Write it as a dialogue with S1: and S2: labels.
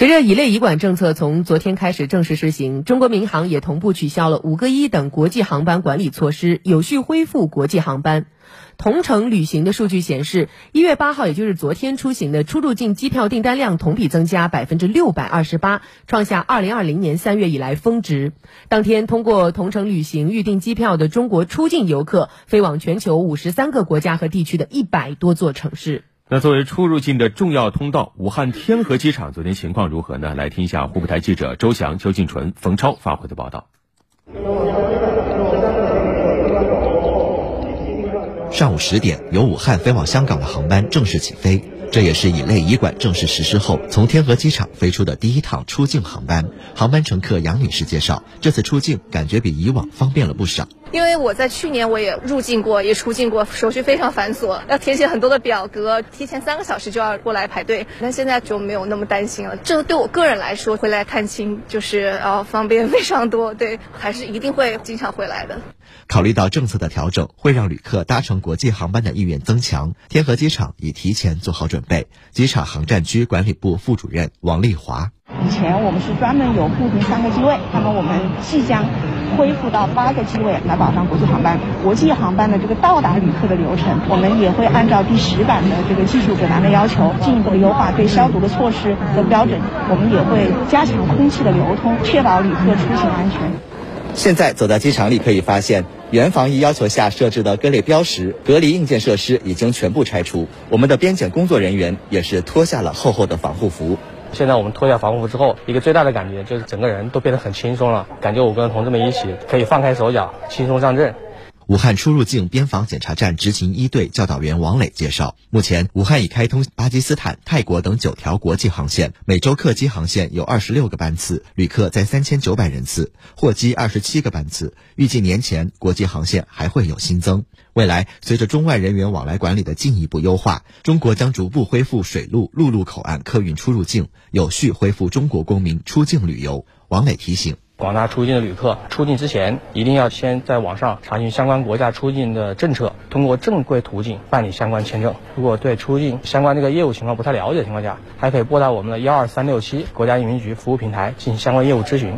S1: 随着乙类乙管政策从昨天开始正式实行，中国民航也同步取消了五个一等国际航班管理措施，有序恢复国际航班。同程旅行的数据显示，一月八号，也就是昨天出行的出入境机票订单量同比增加百分之六百二十八，创下二零二零年三月以来峰值。当天，通过同程旅行预订机票的中国出境游客飞往全球五十三个国家和地区的一百多座城市。
S2: 那作为出入境的重要通道，武汉天河机场昨天情况如何呢？来听一下湖北台记者周翔、邱静纯、冯超发回的报道。
S3: 上午十点，由武汉飞往香港的航班正式起飞。这也是乙类乙管正式实施后，从天河机场飞出的第一趟出境航班。航班乘客杨女士介绍，这次出境感觉比以往方便了不少。
S4: 因为我在去年我也入境过，也出境过，手续非常繁琐，要填写很多的表格，提前三个小时就要过来排队。但现在就没有那么担心了。这对我个人来说，回来探亲就是呃方便非常多。对，还是一定会经常回来的。
S3: 考虑到政策的调整会让旅客搭乘国际航班的意愿增强，天河机场已提前做好准备。机场航站区管理部副主任王丽华：
S5: 以前我们是专门有固定三个机位，那么我们即将。恢复到八个机位来保障国际航班。国际航班的这个到达旅客的流程，我们也会按照第十版的这个技术指南的要求，进一步优化对消毒的措施和标准。我们也会加强空气的流通，确保旅客出行安全。
S3: 现在走到机场里，可以发现原防疫要求下设置的各类标识、隔离硬件设施已经全部拆除。我们的边检工作人员也是脱下了厚厚的防护服。
S6: 现在我们脱下防护服之后，一个最大的感觉就是整个人都变得很轻松了，感觉我跟同志们一起可以放开手脚，轻松上阵。
S3: 武汉出入境边防检查站执勤一队教导员王磊介绍，目前武汉已开通巴基斯坦、泰国等九条国际航线，每周客机航线有二十六个班次，旅客在三千九百人次，货机二十七个班次。预计年前国际航线还会有新增。未来随着中外人员往来管理的进一步优化，中国将逐步恢复水路、陆路口岸客运出入境，有序恢复中国公民出境旅游。王磊提醒。
S6: 广大出境的旅客出境之前，一定要先在网上查询相关国家出境的政策，通过正规途径办理相关签证。如果对出境相关这个业务情况不太了解的情况下，还可以拨打我们的幺二三六七国家移民局服务平台进行相关业务咨询。